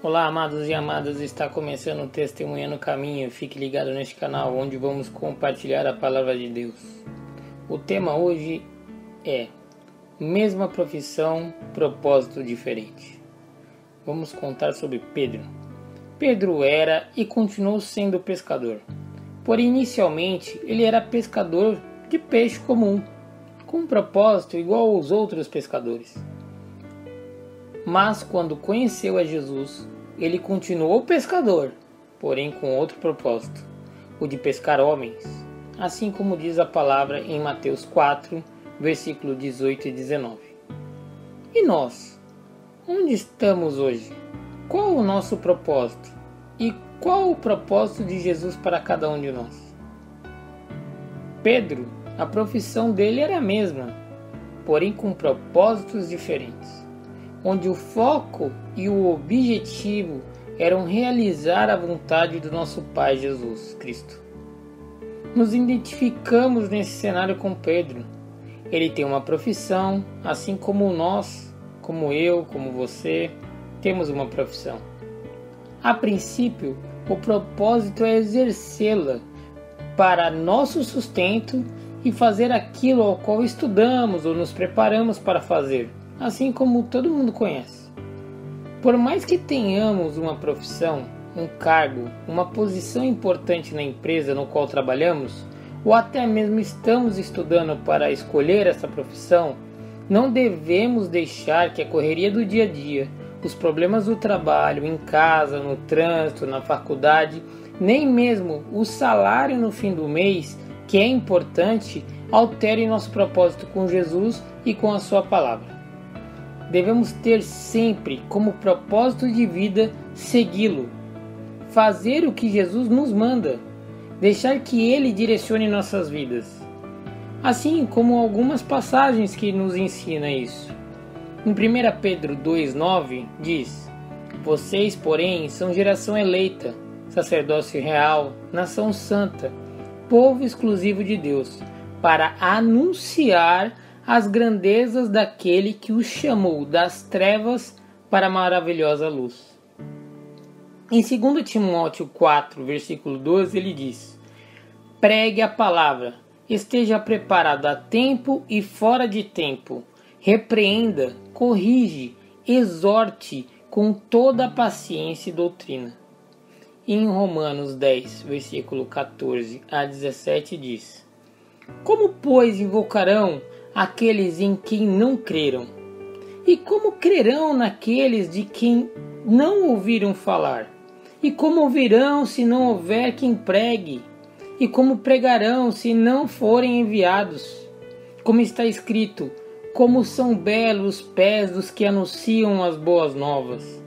Olá, amados e amadas, está começando o Testemunha no Caminho. Fique ligado neste canal onde vamos compartilhar a palavra de Deus. O tema hoje é Mesma profissão, propósito diferente. Vamos contar sobre Pedro. Pedro era e continuou sendo pescador. Porém, inicialmente, ele era pescador de peixe comum, com um propósito igual aos outros pescadores. Mas quando conheceu a Jesus, ele continuou pescador, porém com outro propósito, o de pescar homens, assim como diz a palavra em Mateus 4, versículo 18 e 19. E nós? Onde estamos hoje? Qual o nosso propósito? E qual o propósito de Jesus para cada um de nós? Pedro, a profissão dele era a mesma, porém com propósitos diferentes onde o foco e o objetivo eram realizar a vontade do nosso Pai Jesus Cristo. Nos identificamos nesse cenário com Pedro. Ele tem uma profissão, assim como nós, como eu, como você, temos uma profissão. A princípio, o propósito é exercê-la para nosso sustento e fazer aquilo ao qual estudamos ou nos preparamos para fazer assim como todo mundo conhece. Por mais que tenhamos uma profissão, um cargo, uma posição importante na empresa no qual trabalhamos, ou até mesmo estamos estudando para escolher essa profissão, não devemos deixar que a correria do dia a dia, os problemas do trabalho, em casa, no trânsito, na faculdade, nem mesmo o salário no fim do mês, que é importante, altere nosso propósito com Jesus e com a Sua palavra devemos ter sempre como propósito de vida segui-lo, fazer o que Jesus nos manda, deixar que ele direcione nossas vidas. Assim como algumas passagens que nos ensina isso. Em 1 Pedro 2,9 diz: Vocês, porém, são geração eleita, sacerdócio real, nação santa, povo exclusivo de Deus, para anunciar as grandezas daquele que o chamou das trevas para a maravilhosa luz. Em 2 Timóteo 4, versículo 12, ele diz: Pregue a palavra, esteja preparado a tempo e fora de tempo, repreenda, corrige, exorte com toda a paciência e doutrina. em Romanos 10, versículo 14 a 17 diz: Como, pois, invocarão aqueles em quem não creram? E como crerão naqueles de quem não ouviram falar? E como ouvirão se não houver quem pregue? E como pregarão se não forem enviados? Como está escrito: Como são belos os pés dos que anunciam as boas novas.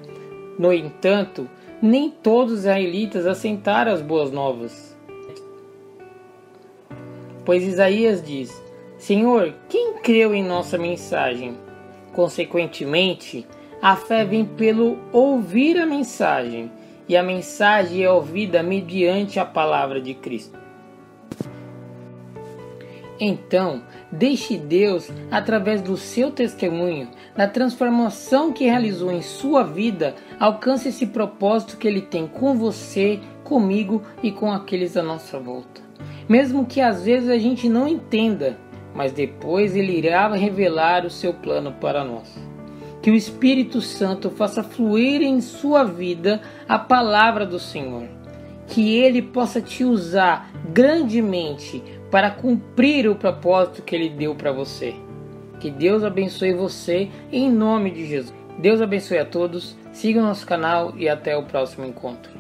No entanto, nem todos os israelitas assentaram as boas novas. Pois Isaías diz: Senhor, quem creu em nossa mensagem? Consequentemente, a fé vem pelo ouvir a mensagem, e a mensagem é ouvida mediante a palavra de Cristo. Então, deixe Deus, através do seu testemunho, da transformação que realizou em sua vida, alcance esse propósito que Ele tem com você, comigo e com aqueles à nossa volta. Mesmo que às vezes a gente não entenda, mas depois ele irá revelar o seu plano para nós. Que o Espírito Santo faça fluir em sua vida a palavra do Senhor. Que ele possa te usar grandemente para cumprir o propósito que ele deu para você. Que Deus abençoe você em nome de Jesus. Deus abençoe a todos. Siga o nosso canal e até o próximo encontro.